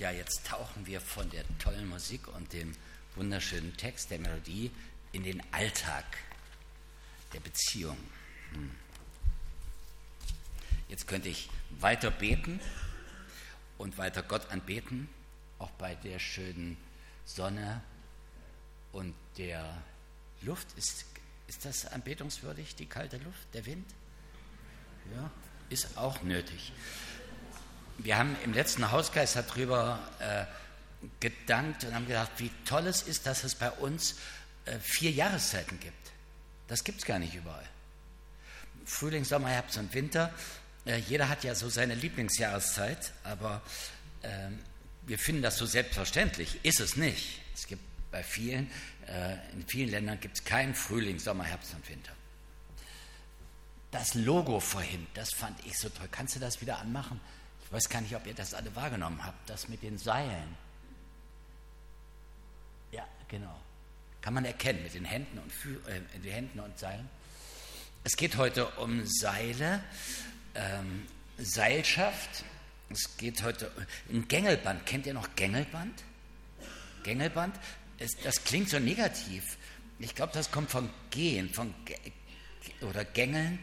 Ja, jetzt tauchen wir von der tollen Musik und dem wunderschönen Text der Melodie in den Alltag der Beziehung. Hm. Jetzt könnte ich weiter beten und weiter Gott anbeten, auch bei der schönen Sonne und der Luft. Ist, ist das anbetungswürdig, die kalte Luft, der Wind? Ja, ist auch nötig wir haben im letzten Hausgeist darüber äh, gedankt und haben gedacht, wie toll es ist, dass es bei uns äh, vier Jahreszeiten gibt. Das gibt es gar nicht überall. Frühling, Sommer, Herbst und Winter. Äh, jeder hat ja so seine Lieblingsjahreszeit, aber ähm, wir finden das so selbstverständlich. Ist es nicht. Es gibt bei vielen, äh, in vielen Ländern gibt es keinen Frühling, Sommer, Herbst und Winter. Das Logo vorhin, das fand ich so toll. Kannst du das wieder anmachen? Ich weiß gar nicht, ob ihr das alle wahrgenommen habt, das mit den Seilen. Ja, genau. Kann man erkennen mit den Händen und, äh, den Händen und Seilen. Es geht heute um Seile, ähm, Seilschaft. Es geht heute um Gängelband. Kennt ihr noch Gängelband? Gängelband, es, das klingt so negativ. Ich glaube, das kommt von Gehen, von oder Gängeln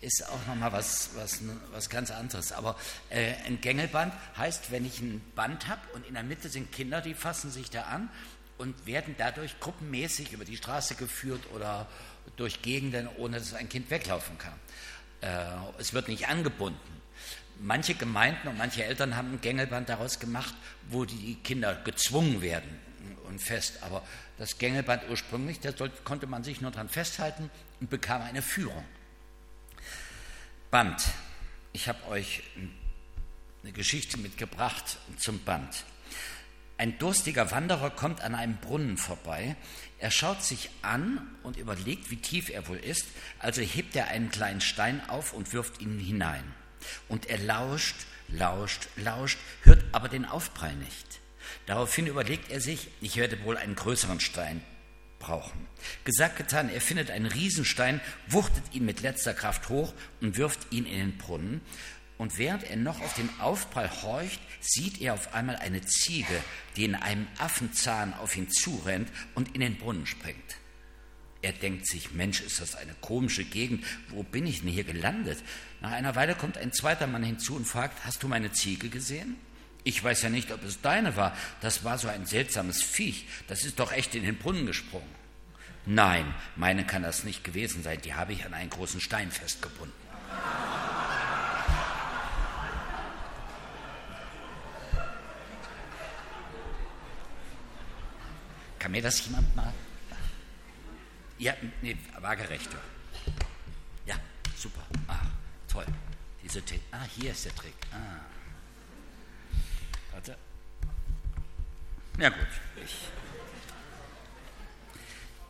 ist auch nochmal was, was, was ganz anderes. Aber äh, ein Gängelband heißt, wenn ich ein Band habe und in der Mitte sind Kinder, die fassen sich da an und werden dadurch gruppenmäßig über die Straße geführt oder durch Gegenden, ohne dass ein Kind weglaufen kann. Äh, es wird nicht angebunden. Manche Gemeinden und manche Eltern haben ein Gängelband daraus gemacht, wo die Kinder gezwungen werden und fest. Aber das Gängelband ursprünglich, da konnte man sich nur dran festhalten und bekam eine Führung. Band. Ich habe euch eine Geschichte mitgebracht zum Band. Ein durstiger Wanderer kommt an einem Brunnen vorbei. Er schaut sich an und überlegt, wie tief er wohl ist. Also hebt er einen kleinen Stein auf und wirft ihn hinein. Und er lauscht, lauscht, lauscht, hört aber den Aufprall nicht. Daraufhin überlegt er sich, ich werde wohl einen größeren Stein brauchen. Gesagt, getan, er findet einen Riesenstein, wuchtet ihn mit letzter Kraft hoch und wirft ihn in den Brunnen. Und während er noch auf den Aufprall horcht, sieht er auf einmal eine Ziege, die in einem Affenzahn auf ihn zurennt und in den Brunnen springt. Er denkt sich, Mensch, ist das eine komische Gegend, wo bin ich denn hier gelandet? Nach einer Weile kommt ein zweiter Mann hinzu und fragt, hast du meine Ziege gesehen? Ich weiß ja nicht, ob es deine war. Das war so ein seltsames Viech. Das ist doch echt in den Brunnen gesprungen. Nein, meine kann das nicht gewesen sein. Die habe ich an einen großen Stein festgebunden. Kann mir das jemand mal? Ja, nee, waagerechte. Ja, super. Ah, toll. Diese ah, hier ist der Trick. Ah. Warte. Ja gut. Ich,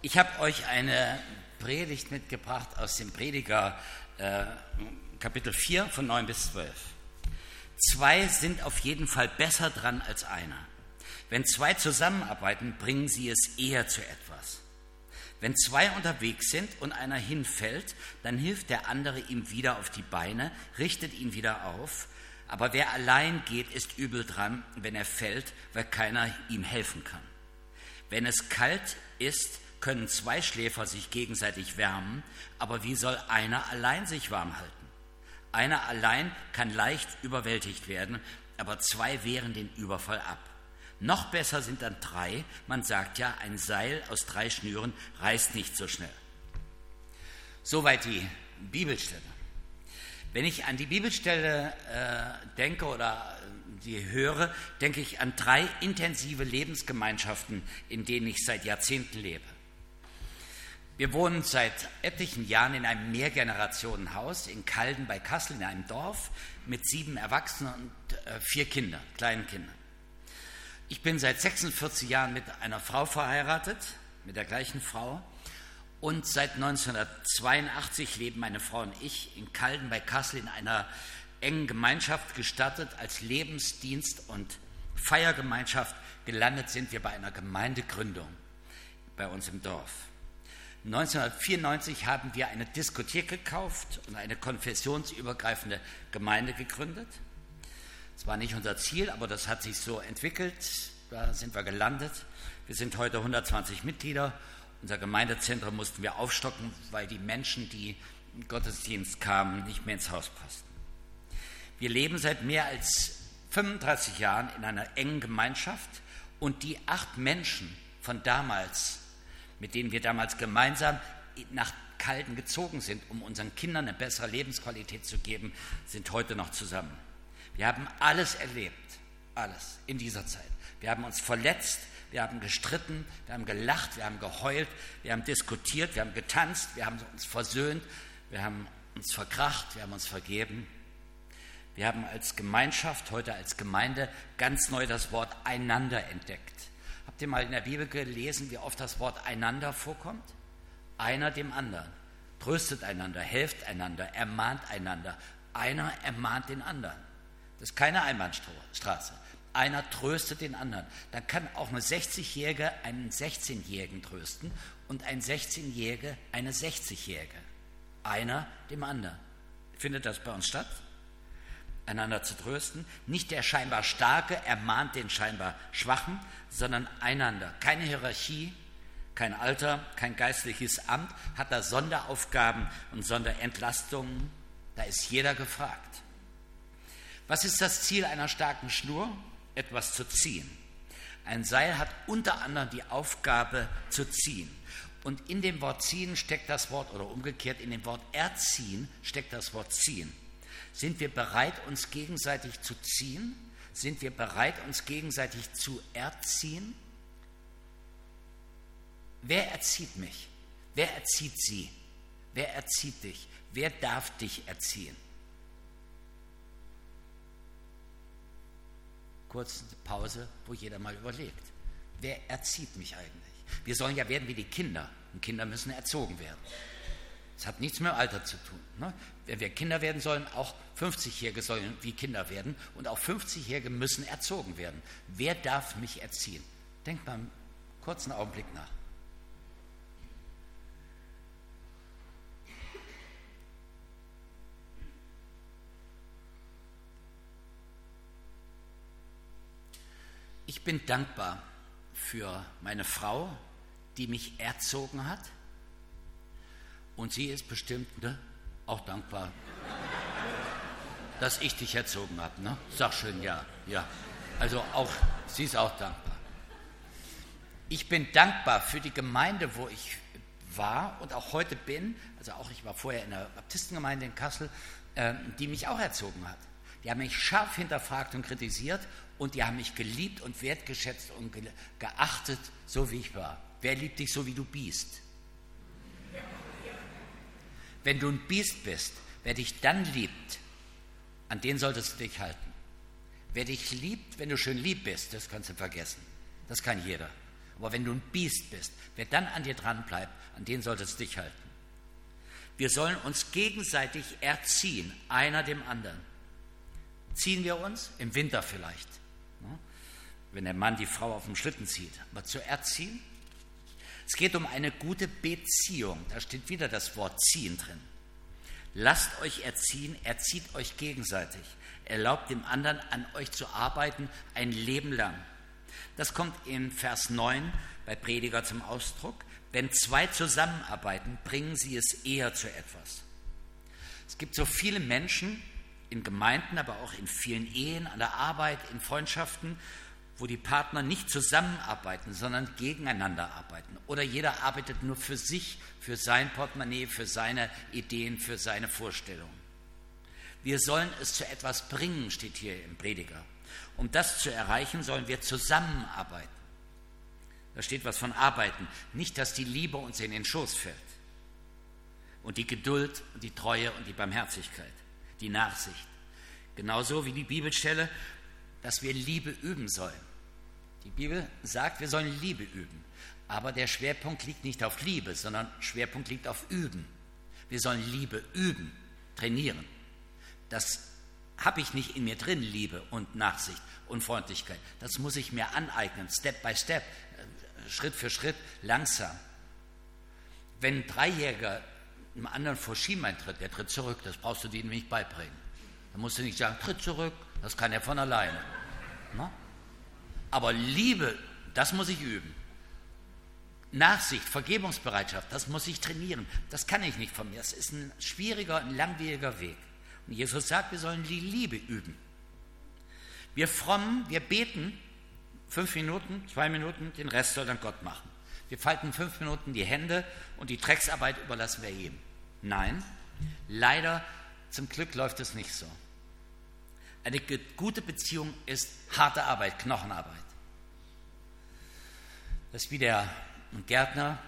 ich habe euch eine Predigt mitgebracht aus dem Prediger äh, Kapitel 4 von 9 bis 12. Zwei sind auf jeden Fall besser dran als einer. Wenn zwei zusammenarbeiten, bringen sie es eher zu etwas. Wenn zwei unterwegs sind und einer hinfällt, dann hilft der andere ihm wieder auf die Beine, richtet ihn wieder auf. Aber wer allein geht, ist übel dran, wenn er fällt, weil keiner ihm helfen kann. Wenn es kalt ist, können zwei Schläfer sich gegenseitig wärmen, aber wie soll einer allein sich warm halten? Einer allein kann leicht überwältigt werden, aber zwei wehren den Überfall ab. Noch besser sind dann drei, man sagt ja, ein Seil aus drei Schnüren reißt nicht so schnell. Soweit die Bibelstelle. Wenn ich an die Bibelstelle äh, denke oder die höre, denke ich an drei intensive Lebensgemeinschaften, in denen ich seit Jahrzehnten lebe. Wir wohnen seit etlichen Jahren in einem Mehrgenerationenhaus in Kalden bei Kassel in einem Dorf mit sieben Erwachsenen und äh, vier Kindern, kleinen Kindern. Ich bin seit 46 Jahren mit einer Frau verheiratet, mit der gleichen Frau. Und seit 1982 leben meine Frau und ich in Kalden bei Kassel in einer engen Gemeinschaft gestartet als Lebensdienst und Feiergemeinschaft. Gelandet sind wir bei einer Gemeindegründung bei uns im Dorf. 1994 haben wir eine Diskothek gekauft und eine konfessionsübergreifende Gemeinde gegründet. Es war nicht unser Ziel, aber das hat sich so entwickelt. Da sind wir gelandet. Wir sind heute 120 Mitglieder. Unser Gemeindezentrum mussten wir aufstocken, weil die Menschen, die im Gottesdienst kamen, nicht mehr ins Haus passten. Wir leben seit mehr als 35 Jahren in einer engen Gemeinschaft und die acht Menschen von damals, mit denen wir damals gemeinsam nach Kalten gezogen sind, um unseren Kindern eine bessere Lebensqualität zu geben, sind heute noch zusammen. Wir haben alles erlebt, alles in dieser Zeit. Wir haben uns verletzt, wir haben gestritten, wir haben gelacht, wir haben geheult, wir haben diskutiert, wir haben getanzt, wir haben uns versöhnt, wir haben uns verkracht, wir haben uns vergeben. Wir haben als Gemeinschaft, heute als Gemeinde, ganz neu das Wort einander entdeckt. Habt ihr mal in der Bibel gelesen, wie oft das Wort einander vorkommt? Einer dem anderen. Tröstet einander, helft einander, ermahnt einander. Einer ermahnt den anderen. Das ist keine Einbahnstraße. Einer tröstet den anderen. Dann kann auch eine 60-Jährige einen 16-Jährigen trösten und ein 16-Jährige eine 60-Jährige. Einer dem anderen. Findet das bei uns statt? Einander zu trösten. Nicht der scheinbar Starke ermahnt den scheinbar Schwachen, sondern einander. Keine Hierarchie, kein Alter, kein geistliches Amt hat da Sonderaufgaben und Sonderentlastungen. Da ist jeder gefragt. Was ist das Ziel einer starken Schnur? Etwas zu ziehen. Ein Seil hat unter anderem die Aufgabe zu ziehen. Und in dem Wort ziehen steckt das Wort, oder umgekehrt, in dem Wort erziehen steckt das Wort ziehen. Sind wir bereit, uns gegenseitig zu ziehen? Sind wir bereit, uns gegenseitig zu erziehen? Wer erzieht mich? Wer erzieht sie? Wer erzieht dich? Wer darf dich erziehen? Kurze Pause, wo jeder mal überlegt. Wer erzieht mich eigentlich? Wir sollen ja werden wie die Kinder. Und Kinder müssen erzogen werden. Das hat nichts mit dem Alter zu tun. Ne? Wenn wir Kinder werden sollen, auch 50-Jährige sollen wie Kinder werden. Und auch 50-Jährige müssen erzogen werden. Wer darf mich erziehen? Denkt mal einen kurzen Augenblick nach. Ich bin dankbar für meine Frau, die mich erzogen hat. Und sie ist bestimmt ne, auch dankbar, dass ich dich erzogen habe. Ne? Sag schön ja, ja. Also auch, sie ist auch dankbar. Ich bin dankbar für die Gemeinde, wo ich war und auch heute bin. Also auch ich war vorher in der Baptistengemeinde in Kassel, äh, die mich auch erzogen hat. Die haben mich scharf hinterfragt und kritisiert und die haben mich geliebt und wertgeschätzt und geachtet, so wie ich war. Wer liebt dich so, wie du bist? Wenn du ein Biest bist, wer dich dann liebt, an den solltest du dich halten. Wer dich liebt, wenn du schön lieb bist, das kannst du vergessen. Das kann jeder. Aber wenn du ein Biest bist, wer dann an dir dran bleibt, an den solltest du dich halten. Wir sollen uns gegenseitig erziehen, einer dem anderen. Ziehen wir uns? Im Winter vielleicht wenn der Mann die Frau auf dem Schlitten zieht. Aber zu erziehen? Es geht um eine gute Beziehung. Da steht wieder das Wort ziehen drin. Lasst euch erziehen, erzieht euch gegenseitig. Erlaubt dem anderen an euch zu arbeiten ein Leben lang. Das kommt in Vers 9 bei Prediger zum Ausdruck. Wenn zwei zusammenarbeiten, bringen sie es eher zu etwas. Es gibt so viele Menschen in Gemeinden, aber auch in vielen Ehen, an der Arbeit, in Freundschaften, wo die Partner nicht zusammenarbeiten, sondern gegeneinander arbeiten. Oder jeder arbeitet nur für sich, für sein Portemonnaie, für seine Ideen, für seine Vorstellungen. Wir sollen es zu etwas bringen, steht hier im Prediger. Um das zu erreichen, sollen wir zusammenarbeiten. Da steht was von Arbeiten. Nicht, dass die Liebe uns in den Schoß fällt. Und die Geduld und die Treue und die Barmherzigkeit, die Nachsicht. Genauso wie die Bibelstelle, dass wir Liebe üben sollen. Die Bibel sagt, wir sollen Liebe üben. Aber der Schwerpunkt liegt nicht auf Liebe, sondern Schwerpunkt liegt auf Üben. Wir sollen Liebe üben, trainieren. Das habe ich nicht in mir drin, Liebe und Nachsicht und Freundlichkeit. Das muss ich mir aneignen, Step by Step, äh, Schritt für Schritt, langsam. Wenn ein Dreijähriger einem anderen vor Schienbein tritt, der tritt zurück, das brauchst du dir nicht beibringen. Da musst du nicht sagen, tritt zurück, Das kann er von alleine. Ne? Aber Liebe, das muss ich üben. Nachsicht, Vergebungsbereitschaft, das muss ich trainieren. Das kann ich nicht von mir. Das ist ein schwieriger, ein langwieriger Weg. Und Jesus sagt, wir sollen die Liebe üben. Wir frommen, wir beten fünf Minuten, zwei Minuten, den Rest soll dann Gott machen. Wir falten fünf Minuten die Hände und die Drecksarbeit überlassen wir ihm. Nein, leider, zum Glück läuft es nicht so. Eine gute Beziehung ist harte Arbeit, Knochenarbeit. Das ist wie der Gärtner,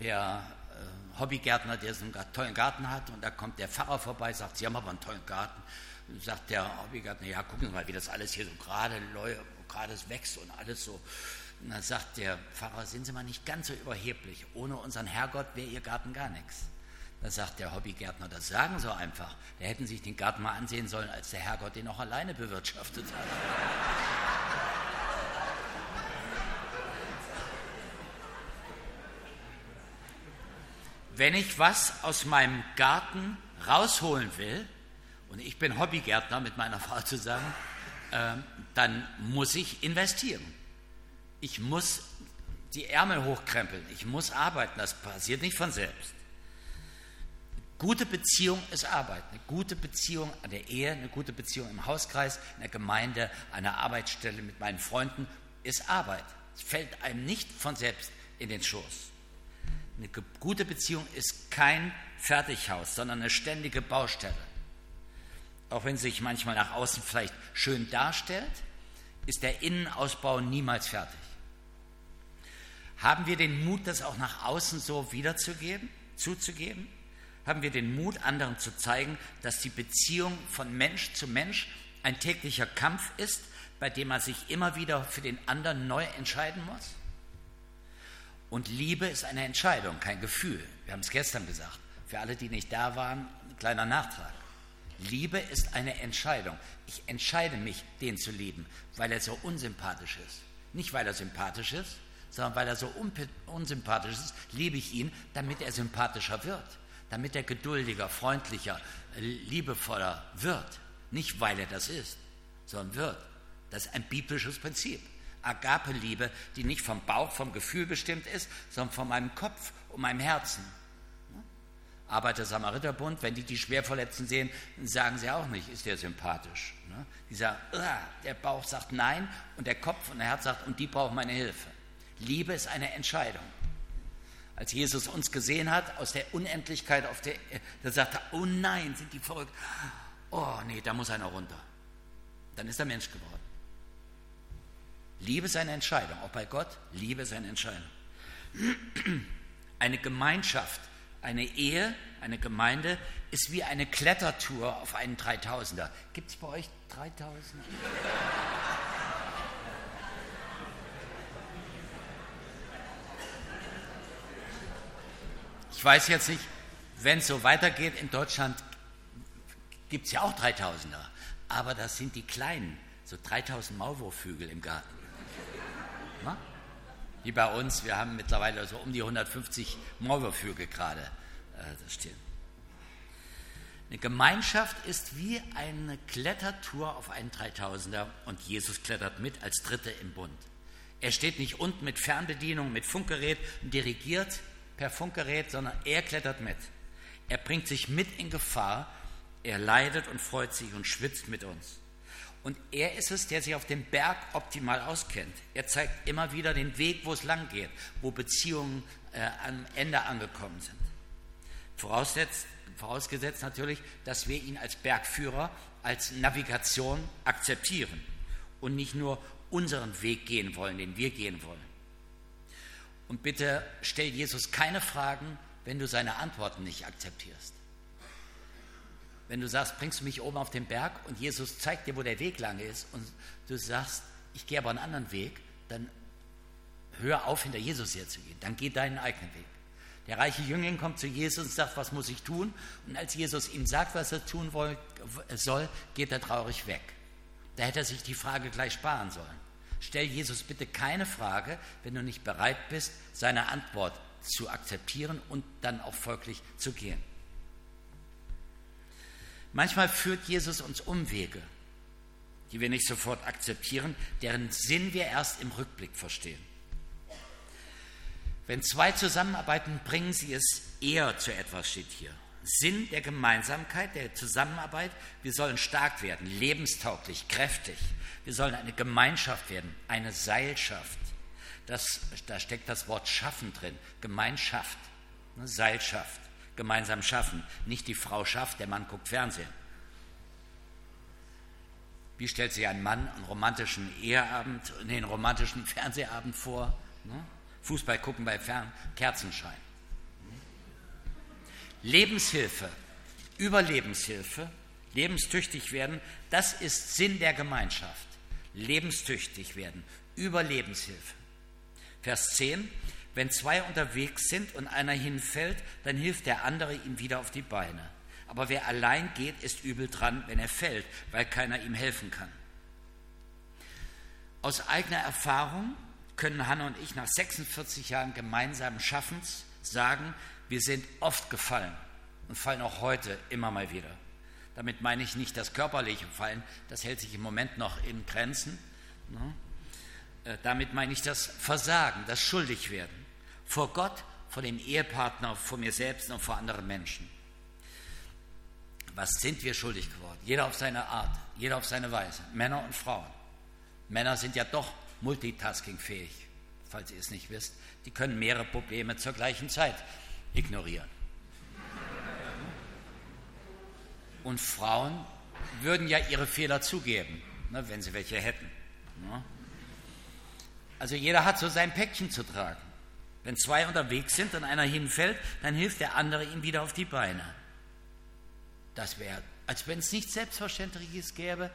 der äh, Hobbygärtner, der so einen tollen Garten hat und da kommt der Pfarrer vorbei, sagt, Sie haben aber einen tollen Garten. Und sagt der Hobbygärtner, ja, gucken Sie mal, wie das alles hier so gerade gerade wächst und alles so. Und dann sagt der Pfarrer, sind Sie mal nicht ganz so überheblich. Ohne unseren Herrgott wäre Ihr Garten gar nichts. Da sagt der Hobbygärtner, das sagen so einfach. Da hätten Sie sich den Garten mal ansehen sollen, als der Herrgott den auch alleine bewirtschaftet hat. Wenn ich was aus meinem Garten rausholen will, und ich bin Hobbygärtner mit meiner Frau zusammen, äh, dann muss ich investieren. Ich muss die Ärmel hochkrempeln, ich muss arbeiten, das passiert nicht von selbst. Gute Beziehung ist Arbeit. Eine gute Beziehung an der Ehe, eine gute Beziehung im Hauskreis, in der Gemeinde, an der Arbeitsstelle mit meinen Freunden ist Arbeit. Es fällt einem nicht von selbst in den Schoß. Eine gute Beziehung ist kein Fertighaus, sondern eine ständige Baustelle. Auch wenn sie sich manchmal nach außen vielleicht schön darstellt, ist der Innenausbau niemals fertig. Haben wir den Mut, das auch nach außen so wiederzugeben, zuzugeben? Haben wir den Mut, anderen zu zeigen, dass die Beziehung von Mensch zu Mensch ein täglicher Kampf ist, bei dem man sich immer wieder für den anderen neu entscheiden muss? Und Liebe ist eine Entscheidung, kein Gefühl. Wir haben es gestern gesagt. Für alle, die nicht da waren, ein kleiner Nachtrag. Liebe ist eine Entscheidung. Ich entscheide mich, den zu lieben, weil er so unsympathisch ist. Nicht, weil er sympathisch ist, sondern weil er so unsympathisch ist, liebe ich ihn, damit er sympathischer wird, damit er geduldiger, freundlicher, liebevoller wird. Nicht, weil er das ist, sondern wird. Das ist ein biblisches Prinzip. Agape-Liebe, die nicht vom Bauch, vom Gefühl bestimmt ist, sondern von meinem Kopf und meinem Herzen. Arbeiter-Samariter-Bund, wenn die die Schwerverletzten sehen, sagen sie auch nicht, ist der sympathisch. Ne? Die sagen, der Bauch sagt nein und der Kopf und der Herz sagt, und die brauchen meine Hilfe. Liebe ist eine Entscheidung. Als Jesus uns gesehen hat, aus der Unendlichkeit auf der, da sagt er, oh nein, sind die verrückt. Oh nee, da muss einer runter. Dann ist er Mensch geworden. Liebe ist eine Entscheidung, auch bei Gott, Liebe ist eine Entscheidung. Eine Gemeinschaft eine Ehe, eine Gemeinde ist wie eine Klettertour auf einen 3000er. Gibt es bei euch 3000? Ich weiß jetzt nicht, wenn es so weitergeht, in Deutschland gibt es ja auch 3000er, aber das sind die kleinen, so 3000 Maulwurfhügel im Garten. Na? wie bei uns. Wir haben mittlerweile so um die 150 Maulwurfhügel gerade äh, stehen. Eine Gemeinschaft ist wie eine Klettertour auf einen 3000er und Jesus klettert mit als Dritte im Bund. Er steht nicht unten mit Fernbedienung, mit Funkgerät und dirigiert per Funkgerät, sondern er klettert mit. Er bringt sich mit in Gefahr, er leidet und freut sich und schwitzt mit uns. Und er ist es, der sich auf dem Berg optimal auskennt. Er zeigt immer wieder den Weg, wo es lang geht, wo Beziehungen äh, am Ende angekommen sind. Voraussetzt, vorausgesetzt natürlich, dass wir ihn als Bergführer, als Navigation akzeptieren und nicht nur unseren Weg gehen wollen, den wir gehen wollen. Und bitte stell Jesus keine Fragen, wenn du seine Antworten nicht akzeptierst. Wenn du sagst, bringst du mich oben auf den Berg und Jesus zeigt dir, wo der Weg lang ist und du sagst, ich gehe aber einen anderen Weg, dann hör auf, hinter Jesus herzugehen. Dann geh deinen eigenen Weg. Der reiche Jüngling kommt zu Jesus und sagt, was muss ich tun? Und als Jesus ihm sagt, was er tun soll, geht er traurig weg. Da hätte er sich die Frage gleich sparen sollen. Stell Jesus bitte keine Frage, wenn du nicht bereit bist, seine Antwort zu akzeptieren und dann auch folglich zu gehen. Manchmal führt Jesus uns Umwege. die wir nicht sofort akzeptieren, deren Sinn wir erst im Rückblick verstehen. Wenn zwei zusammenarbeiten, bringen sie es eher zu etwas, steht hier. Sinn der Gemeinsamkeit, der Zusammenarbeit, wir sollen stark werden, lebenstauglich, kräftig. Wir sollen eine Gemeinschaft werden, eine Seilschaft. Das, da steckt das Wort Schaffen drin, Gemeinschaft, ne, Seilschaft, gemeinsam schaffen. Nicht die Frau schafft, der Mann guckt Fernsehen. Wie stellt sich ein Mann einen romantischen Eheabend, den romantischen Fernsehabend vor? Ne? Fußball gucken bei Fern Kerzenschein. Lebenshilfe, Überlebenshilfe, lebenstüchtig werden, das ist Sinn der Gemeinschaft. Lebenstüchtig werden, Überlebenshilfe. Vers 10, wenn zwei unterwegs sind und einer hinfällt, dann hilft der andere ihm wieder auf die Beine. Aber wer allein geht, ist übel dran, wenn er fällt, weil keiner ihm helfen kann. Aus eigener Erfahrung können Hanna und ich nach 46 Jahren gemeinsamen Schaffens sagen, wir sind oft gefallen und fallen auch heute immer mal wieder. Damit meine ich nicht das körperliche Fallen, das hält sich im Moment noch in Grenzen. Ne? Äh, damit meine ich das Versagen, das Schuldigwerden. Vor Gott, vor dem Ehepartner, vor mir selbst und vor anderen Menschen. Was sind wir schuldig geworden? Jeder auf seine Art, jeder auf seine Weise, Männer und Frauen. Männer sind ja doch multitaskingfähig, falls ihr es nicht wisst. Die können mehrere Probleme zur gleichen Zeit ignorieren. Und Frauen würden ja ihre Fehler zugeben, ne, wenn sie welche hätten. Ne? Also jeder hat so sein Päckchen zu tragen. Wenn zwei unterwegs sind und einer hinfällt, dann hilft der andere ihm wieder auf die Beine. Das wäre, als wenn es nichts Selbstverständliches gäbe,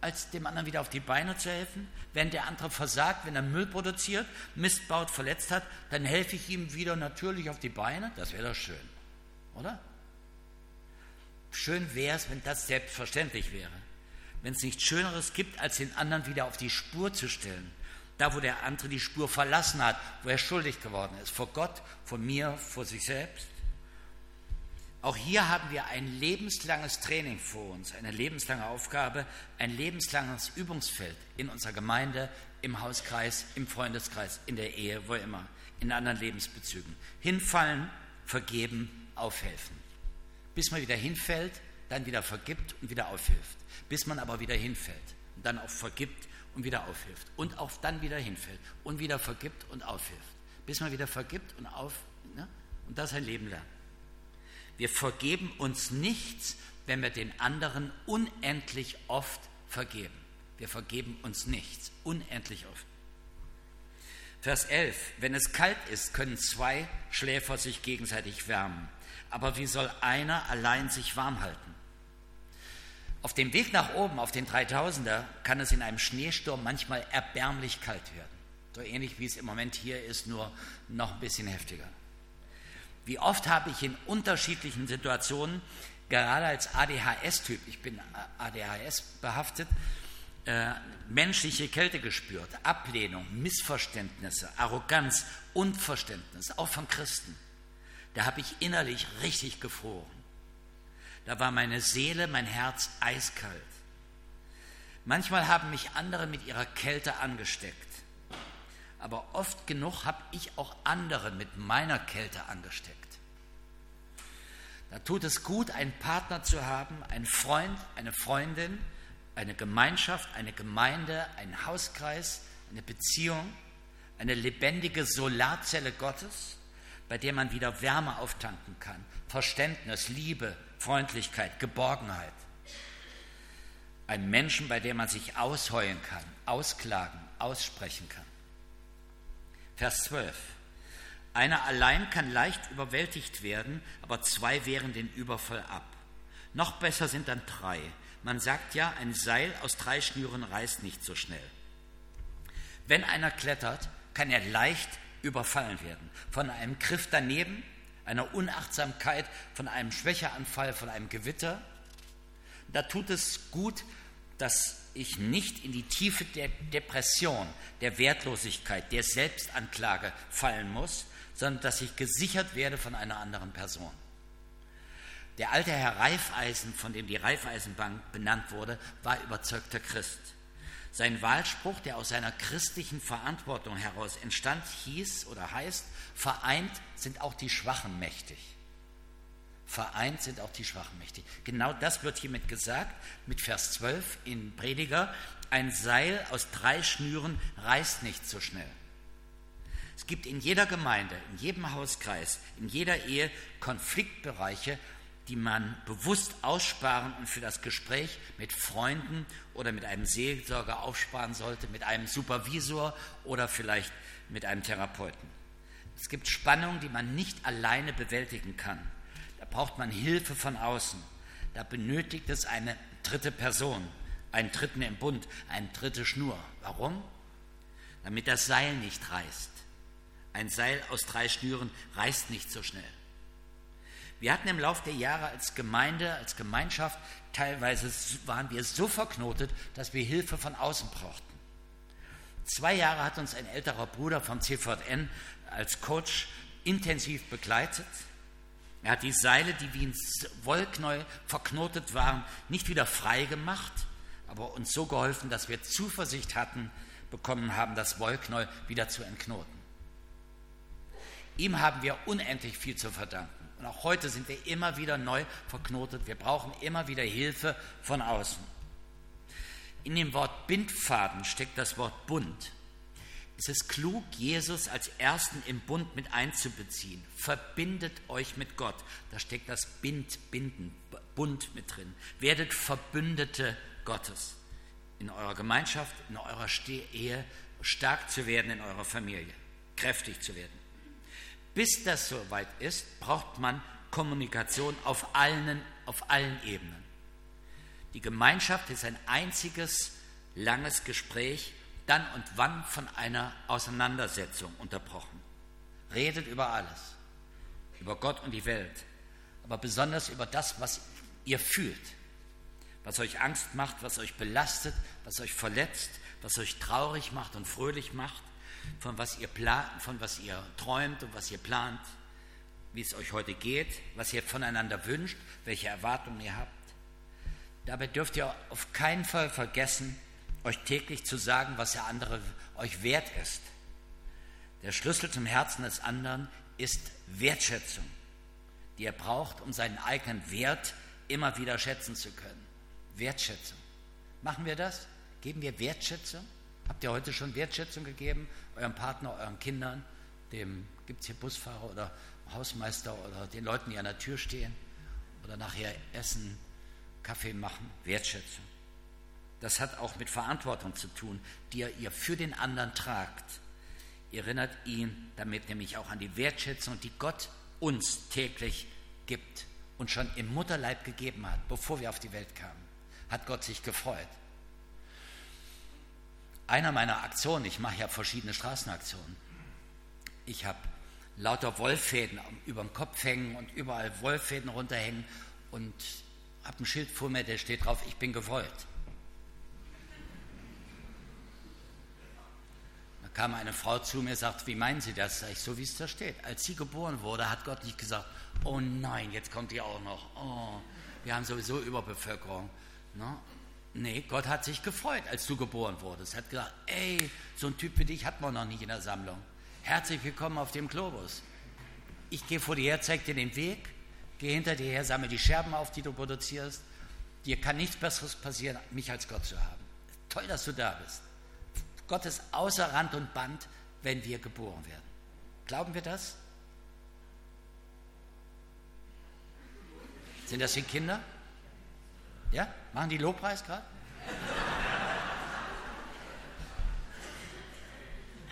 als dem anderen wieder auf die Beine zu helfen. Wenn der andere versagt, wenn er Müll produziert, Mist baut, verletzt hat, dann helfe ich ihm wieder natürlich auf die Beine. Das wäre doch schön, oder? Schön wäre es, wenn das selbstverständlich wäre. Wenn es nichts Schöneres gibt, als den anderen wieder auf die Spur zu stellen. Da, wo der andere die Spur verlassen hat, wo er schuldig geworden ist. Vor Gott, vor mir, vor sich selbst. Auch hier haben wir ein lebenslanges Training vor uns, eine lebenslange Aufgabe, ein lebenslanges Übungsfeld in unserer Gemeinde, im Hauskreis, im Freundeskreis, in der Ehe, wo immer, in anderen Lebensbezügen. Hinfallen, vergeben, aufhelfen. Bis man wieder hinfällt, dann wieder vergibt und wieder aufhilft. Bis man aber wieder hinfällt und dann auch vergibt und wieder aufhilft. Und auch dann wieder hinfällt und wieder vergibt und aufhilft. Bis man wieder vergibt und auf. Ne? Und das ein Leben lang. Wir vergeben uns nichts, wenn wir den anderen unendlich oft vergeben. Wir vergeben uns nichts, unendlich oft. Vers 11. Wenn es kalt ist, können zwei Schläfer sich gegenseitig wärmen. Aber wie soll einer allein sich warm halten? Auf dem Weg nach oben, auf den 3000er, kann es in einem Schneesturm manchmal erbärmlich kalt werden. So ähnlich wie es im Moment hier ist, nur noch ein bisschen heftiger. Wie oft habe ich in unterschiedlichen Situationen, gerade als ADHS-Typ, ich bin ADHS behaftet, äh, menschliche Kälte gespürt, Ablehnung, Missverständnisse, Arroganz, Unverständnis, auch von Christen. Da habe ich innerlich richtig gefroren. Da war meine Seele, mein Herz eiskalt. Manchmal haben mich andere mit ihrer Kälte angesteckt aber oft genug habe ich auch andere mit meiner Kälte angesteckt. Da tut es gut, einen Partner zu haben, einen Freund, eine Freundin, eine Gemeinschaft, eine Gemeinde, einen Hauskreis, eine Beziehung, eine lebendige Solarzelle Gottes, bei der man wieder Wärme auftanken kann, Verständnis, Liebe, Freundlichkeit, Geborgenheit. Ein Menschen, bei dem man sich ausheulen kann, ausklagen, aussprechen kann. Vers 12. Einer allein kann leicht überwältigt werden, aber zwei wehren den Überfall ab. Noch besser sind dann drei. Man sagt ja, ein Seil aus drei Schnüren reißt nicht so schnell. Wenn einer klettert, kann er leicht überfallen werden. Von einem Griff daneben, einer Unachtsamkeit, von einem Schwächeanfall, von einem Gewitter. Da tut es gut, dass ich nicht in die Tiefe der Depression, der Wertlosigkeit, der Selbstanklage fallen muss, sondern dass ich gesichert werde von einer anderen Person. Der alte Herr Reifeisen, von dem die Reifeisenbank benannt wurde, war überzeugter Christ. Sein Wahlspruch, der aus seiner christlichen Verantwortung heraus entstand, hieß oder heißt, vereint sind auch die Schwachen mächtig. Vereint sind auch die Schwachen mächtig. Genau das wird hiermit gesagt, mit Vers 12 in Prediger. Ein Seil aus drei Schnüren reißt nicht so schnell. Es gibt in jeder Gemeinde, in jedem Hauskreis, in jeder Ehe Konfliktbereiche, die man bewusst aussparen und für das Gespräch mit Freunden oder mit einem Seelsorger aufsparen sollte, mit einem Supervisor oder vielleicht mit einem Therapeuten. Es gibt Spannungen, die man nicht alleine bewältigen kann. Da braucht man Hilfe von außen. Da benötigt es eine dritte Person, einen dritten im Bund, eine dritte Schnur. Warum? Damit das Seil nicht reißt. Ein Seil aus drei Schnüren reißt nicht so schnell. Wir hatten im Laufe der Jahre als Gemeinde, als Gemeinschaft, teilweise waren wir so verknotet, dass wir Hilfe von außen brauchten. Zwei Jahre hat uns ein älterer Bruder vom CVN als Coach intensiv begleitet. Er hat die Seile, die wie ein Wollknäuel verknotet waren, nicht wieder frei gemacht, aber uns so geholfen, dass wir Zuversicht hatten, bekommen haben, das Wollknäuel wieder zu entknoten. Ihm haben wir unendlich viel zu verdanken. Und auch heute sind wir immer wieder neu verknotet. Wir brauchen immer wieder Hilfe von außen. In dem Wort Bindfaden steckt das Wort Bund. Es ist klug, Jesus als Ersten im Bund mit einzubeziehen. Verbindet euch mit Gott. Da steckt das Bind, Binden, Bund mit drin. Werdet Verbündete Gottes. In eurer Gemeinschaft, in eurer Ehe stark zu werden, in eurer Familie, kräftig zu werden. Bis das soweit ist, braucht man Kommunikation auf allen, auf allen Ebenen. Die Gemeinschaft ist ein einziges langes Gespräch, dann und wann von einer Auseinandersetzung unterbrochen. Redet über alles, über Gott und die Welt, aber besonders über das, was ihr fühlt, was euch Angst macht, was euch belastet, was euch verletzt, was euch traurig macht und fröhlich macht, von was ihr plant, von was ihr träumt und was ihr plant, wie es euch heute geht, was ihr voneinander wünscht, welche Erwartungen ihr habt. Dabei dürft ihr auf keinen Fall vergessen, euch täglich zu sagen, was der andere euch wert ist. Der Schlüssel zum Herzen des anderen ist Wertschätzung, die er braucht, um seinen eigenen Wert immer wieder schätzen zu können. Wertschätzung. Machen wir das? Geben wir Wertschätzung? Habt ihr heute schon Wertschätzung gegeben? Eurem Partner, euren Kindern? Dem gibt es hier Busfahrer oder Hausmeister oder den Leuten, die an der Tür stehen? Oder nachher essen, Kaffee machen? Wertschätzung. Das hat auch mit Verantwortung zu tun, die ihr für den anderen tragt. Ihr erinnert ihn damit nämlich auch an die Wertschätzung, die Gott uns täglich gibt und schon im Mutterleib gegeben hat, bevor wir auf die Welt kamen. Hat Gott sich gefreut einer meiner Aktionen, ich mache ja verschiedene Straßenaktionen, ich habe lauter Wollfäden über dem Kopf hängen und überall Wollfäden runterhängen und habe ein Schild vor mir, der steht drauf, ich bin gewollt. Kam eine Frau zu mir und sagte, wie meinen Sie das? Sag ich, so wie es da steht. Als sie geboren wurde, hat Gott nicht gesagt, oh nein, jetzt kommt die auch noch. Oh, wir haben sowieso Überbevölkerung. Ne? Nee, Gott hat sich gefreut, als du geboren wurdest. Hat gesagt, ey, so ein Typ wie dich hat man noch nicht in der Sammlung. Herzlich willkommen auf dem Globus. Ich gehe vor dir her, zeig dir den Weg, gehe hinter dir her, sammle die Scherben auf, die du produzierst. Dir kann nichts Besseres passieren, mich als Gott zu haben. Toll, dass du da bist. Gott ist außer Rand und Band, wenn wir geboren werden. Glauben wir das? Sind das die Kinder? Ja? Machen die Lobpreis gerade?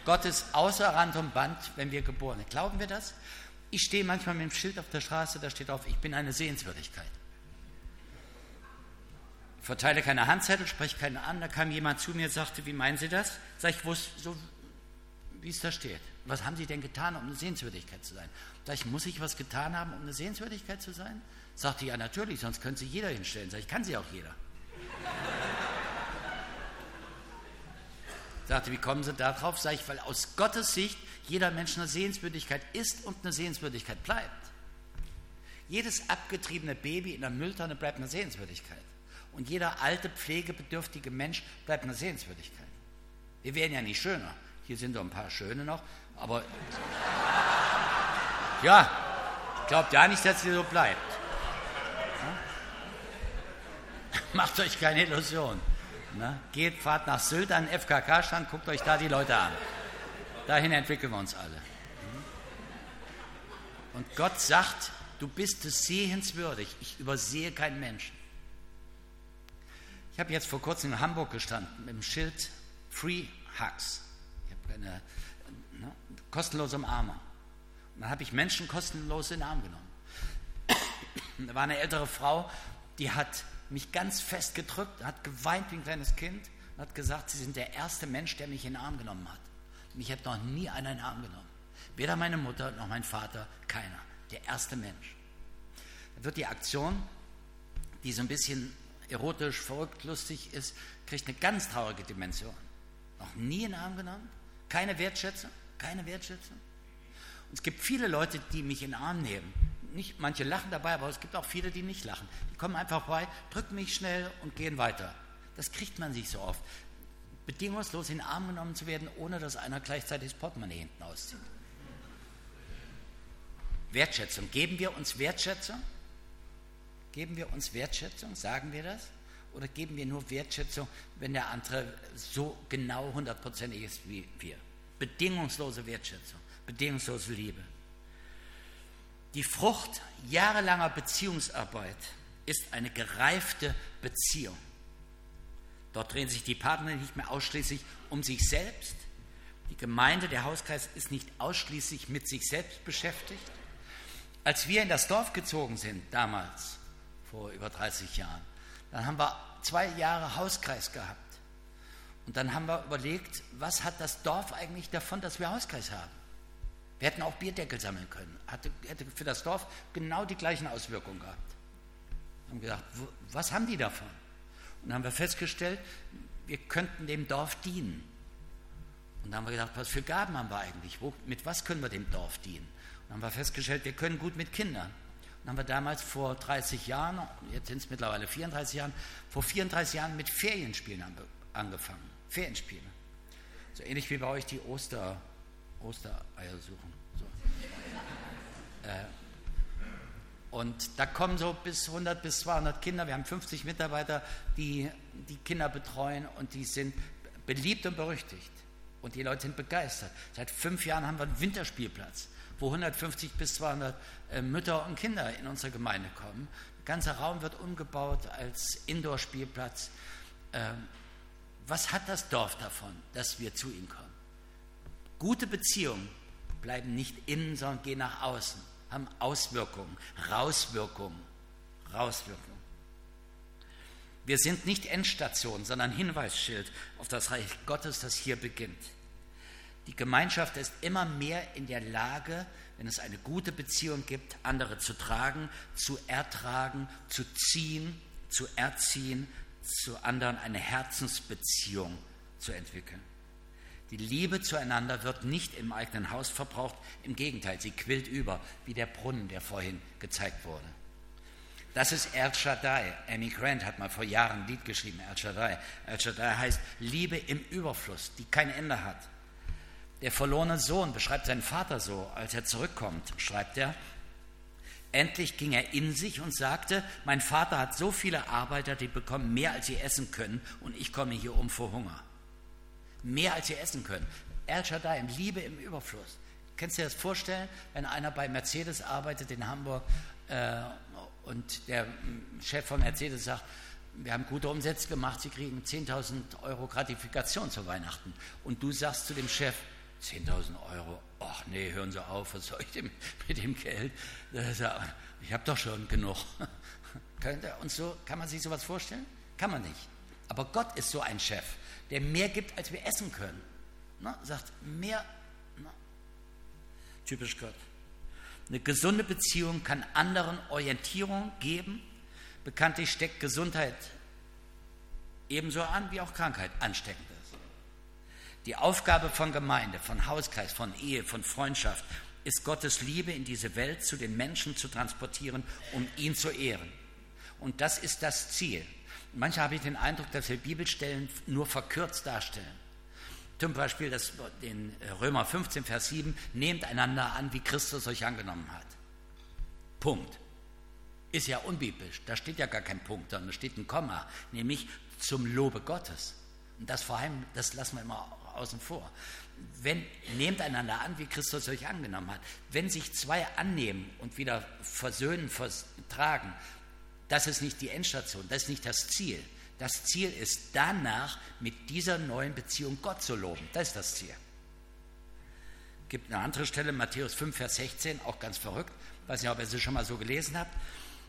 Gott ist außer Rand und Band, wenn wir geboren sind. Glauben wir das? Ich stehe manchmal mit dem Schild auf der Straße, da steht drauf, ich bin eine Sehenswürdigkeit. Ich verteile keine Handzettel, spreche keinen an. Da kam jemand zu mir und sagte, wie meinen Sie das? Sag ich, wusste so, wie es da steht. Was haben Sie denn getan, um eine Sehenswürdigkeit zu sein? Sag ich, muss ich was getan haben, um eine Sehenswürdigkeit zu sein? Sagte ja natürlich, sonst könnte sie jeder hinstellen. Sag ich, kann sie auch jeder. Sagte, wie kommen Sie da drauf? Sag ich, weil aus Gottes Sicht jeder Mensch eine Sehenswürdigkeit ist und eine Sehenswürdigkeit bleibt. Jedes abgetriebene Baby in der Mülltonne bleibt eine Sehenswürdigkeit. Und jeder alte, pflegebedürftige Mensch bleibt eine Sehenswürdigkeit. Wir werden ja nicht schöner. Hier sind doch ein paar Schöne noch, aber ja, glaubt ja nicht, dass ihr so bleibt. Ja? Macht euch keine Illusion. Ne? Geht, fahrt nach Sylt an den FKK-Stand, guckt euch da die Leute an. Dahin entwickeln wir uns alle. Und Gott sagt, du bist es sehenswürdig. Ich übersehe keinen Menschen. Ich habe jetzt vor kurzem in Hamburg gestanden mit dem Schild Free Hugs. Ich habe eine ne, kostenlose Umarmung. Und dann habe ich Menschen kostenlos in den Arm genommen. da war eine ältere Frau, die hat mich ganz fest gedrückt, hat geweint wie ein kleines Kind und hat gesagt, sie sind der erste Mensch, der mich in den Arm genommen hat. Mich hat noch nie einer in den Arm genommen. Weder meine Mutter noch mein Vater, keiner. Der erste Mensch. Da wird die Aktion, die so ein bisschen erotisch, verrückt, lustig ist, kriegt eine ganz traurige Dimension. Noch nie in Arm genommen, keine Wertschätzung, keine Wertschätzung. Und es gibt viele Leute, die mich in den Arm nehmen. Nicht, manche lachen dabei, aber es gibt auch viele, die nicht lachen. Die kommen einfach vorbei, drücken mich schnell und gehen weiter. Das kriegt man sich so oft. Bedingungslos in den Arm genommen zu werden, ohne dass einer gleichzeitig das Portemonnaie hinten auszieht. Wertschätzung. Geben wir uns Wertschätzung? Geben wir uns Wertschätzung? Sagen wir das? Oder geben wir nur Wertschätzung, wenn der andere so genau hundertprozentig ist wie wir? Bedingungslose Wertschätzung, bedingungslose Liebe. Die Frucht jahrelanger Beziehungsarbeit ist eine gereifte Beziehung. Dort drehen sich die Partner nicht mehr ausschließlich um sich selbst. Die Gemeinde, der Hauskreis ist nicht ausschließlich mit sich selbst beschäftigt. Als wir in das Dorf gezogen sind, damals, vor über 30 Jahren, dann haben wir zwei Jahre Hauskreis gehabt. Und dann haben wir überlegt, was hat das Dorf eigentlich davon, dass wir Hauskreis haben? Wir hätten auch Bierdeckel sammeln können. Hatte, hätte für das Dorf genau die gleichen Auswirkungen gehabt. Wir haben gedacht, was haben die davon? Und dann haben wir festgestellt, wir könnten dem Dorf dienen. Und dann haben wir gedacht, was für Gaben haben wir eigentlich? Wo, mit was können wir dem Dorf dienen? Und dann haben wir festgestellt, wir können gut mit Kindern. Dann haben wir damals vor 30 Jahren, jetzt sind es mittlerweile 34 Jahren, vor 34 Jahren mit Ferienspielen angefangen. Ferienspiele. So ähnlich wie bei euch die Oster, Ostereier suchen. So. Äh, und da kommen so bis 100 bis 200 Kinder. Wir haben 50 Mitarbeiter, die die Kinder betreuen und die sind beliebt und berüchtigt. Und die Leute sind begeistert. Seit fünf Jahren haben wir einen Winterspielplatz, wo 150 bis 200 äh, Mütter und Kinder in unsere Gemeinde kommen. Der ganze Raum wird umgebaut als Indoor-Spielplatz. Ähm, was hat das Dorf davon, dass wir zu ihm kommen? Gute Beziehungen bleiben nicht innen, sondern gehen nach außen, haben Auswirkungen, Rauswirkungen, Rauswirkungen. Wir sind nicht Endstation, sondern Hinweisschild auf das Reich Gottes, das hier beginnt. Die Gemeinschaft ist immer mehr in der Lage, wenn es eine gute Beziehung gibt, andere zu tragen, zu ertragen, zu ziehen, zu erziehen, zu anderen eine Herzensbeziehung zu entwickeln. Die Liebe zueinander wird nicht im eigenen Haus verbraucht, im Gegenteil, sie quillt über, wie der Brunnen, der vorhin gezeigt wurde. Das ist El Shaddai. Amy Grant hat mal vor Jahren ein Lied geschrieben, El Shaddai. El Shaddai heißt Liebe im Überfluss, die kein Ende hat. Der verlorene Sohn beschreibt seinen Vater so, als er zurückkommt, schreibt er, Endlich ging er in sich und sagte, mein Vater hat so viele Arbeiter, die bekommen mehr, als sie essen können, und ich komme hier um vor Hunger. Mehr, als sie essen können. El Shaddai, Liebe im Überfluss. Kannst du dir das vorstellen, wenn einer bei Mercedes arbeitet in Hamburg äh, und der Chef von Mercedes sagt, wir haben gute Umsätze gemacht, Sie kriegen 10.000 Euro Gratifikation zu Weihnachten. Und du sagst zu dem Chef, 10.000 Euro, ach nee, hören Sie auf, was soll ich denn mit dem Geld? Ich habe doch schon genug. Und so, kann man sich sowas vorstellen? Kann man nicht. Aber Gott ist so ein Chef, der mehr gibt, als wir essen können. Na, sagt mehr. Na. Typisch Gott. Eine gesunde Beziehung kann anderen Orientierung geben. Bekanntlich steckt Gesundheit ebenso an wie auch Krankheit ansteckend. Die Aufgabe von Gemeinde, von Hauskreis, von Ehe, von Freundschaft ist Gottes Liebe in diese Welt zu den Menschen zu transportieren, um ihn zu ehren. Und das ist das Ziel. manchmal habe ich den Eindruck, dass wir Bibelstellen nur verkürzt darstellen. Zum Beispiel das, den Römer 15, Vers 7, nehmt einander an, wie Christus euch angenommen hat. Punkt. Ist ja unbiblisch. Da steht ja gar kein Punkt, sondern da steht ein Komma, nämlich zum Lobe Gottes. Und das vor allem, das lassen wir immer außen vor. Wenn, nehmt einander an, wie Christus euch angenommen hat. Wenn sich zwei annehmen und wieder versöhnen, vertragen, das ist nicht die Endstation, das ist nicht das Ziel. Das Ziel ist danach, mit dieser neuen Beziehung Gott zu loben. Das ist das Ziel. Es gibt eine andere Stelle, Matthäus 5, Vers 16, auch ganz verrückt. Ich weiß nicht, ob ihr sie schon mal so gelesen habt.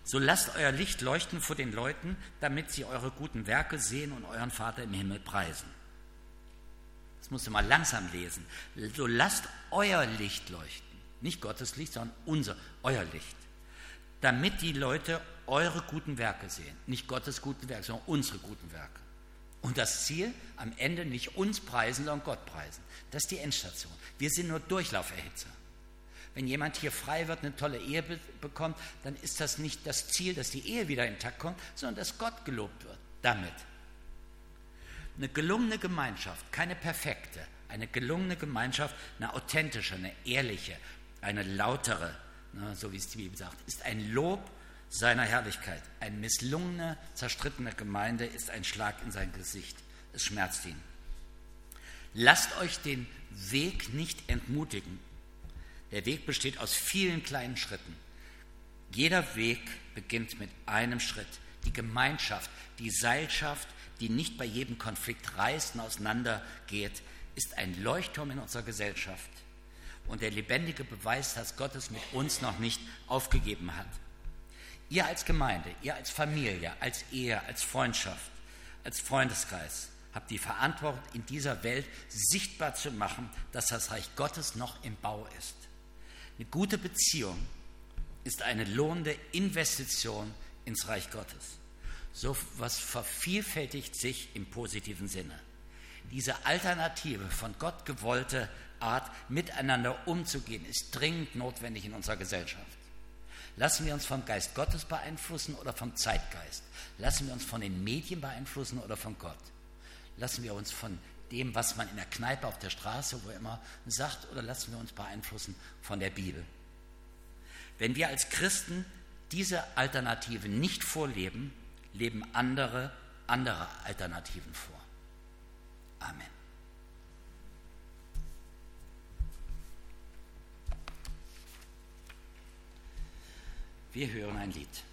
So lasst euer Licht leuchten vor den Leuten, damit sie eure guten Werke sehen und euren Vater im Himmel preisen. Das musst du mal langsam lesen. So lasst euer Licht leuchten. Nicht Gottes Licht, sondern unser, euer Licht. Damit die Leute eure guten Werke sehen. Nicht Gottes guten Werke, sondern unsere guten Werke. Und das Ziel, am Ende nicht uns preisen, sondern Gott preisen. Das ist die Endstation. Wir sind nur Durchlauferhitzer. Wenn jemand hier frei wird, eine tolle Ehe be bekommt, dann ist das nicht das Ziel, dass die Ehe wieder intakt kommt, sondern dass Gott gelobt wird. Damit. Eine gelungene Gemeinschaft, keine perfekte, eine gelungene Gemeinschaft, eine authentische, eine ehrliche, eine lautere, ne, so wie es die Bibel sagt, ist ein Lob seiner Herrlichkeit. Eine misslungene, zerstrittene Gemeinde ist ein Schlag in sein Gesicht. Es schmerzt ihn. Lasst euch den Weg nicht entmutigen. Der Weg besteht aus vielen kleinen Schritten. Jeder Weg beginnt mit einem Schritt. Die Gemeinschaft, die Seilschaft, die nicht bei jedem Konflikt reißt und auseinandergeht, ist ein Leuchtturm in unserer Gesellschaft und der lebendige Beweis, dass Gott es mit uns noch nicht aufgegeben hat. Ihr als Gemeinde, ihr als Familie, als Ehe, als Freundschaft, als Freundeskreis habt die Verantwortung, in dieser Welt sichtbar zu machen, dass das Reich Gottes noch im Bau ist. Eine gute Beziehung ist eine lohnende Investition ins Reich Gottes. So was vervielfältigt sich im positiven Sinne. Diese alternative, von Gott gewollte Art, miteinander umzugehen, ist dringend notwendig in unserer Gesellschaft. Lassen wir uns vom Geist Gottes beeinflussen oder vom Zeitgeist? Lassen wir uns von den Medien beeinflussen oder von Gott? Lassen wir uns von dem, was man in der Kneipe auf der Straße, wo immer sagt, oder lassen wir uns beeinflussen von der Bibel? Wenn wir als Christen diese Alternative nicht vorleben, leben andere andere Alternativen vor. Amen. Wir hören ein Lied.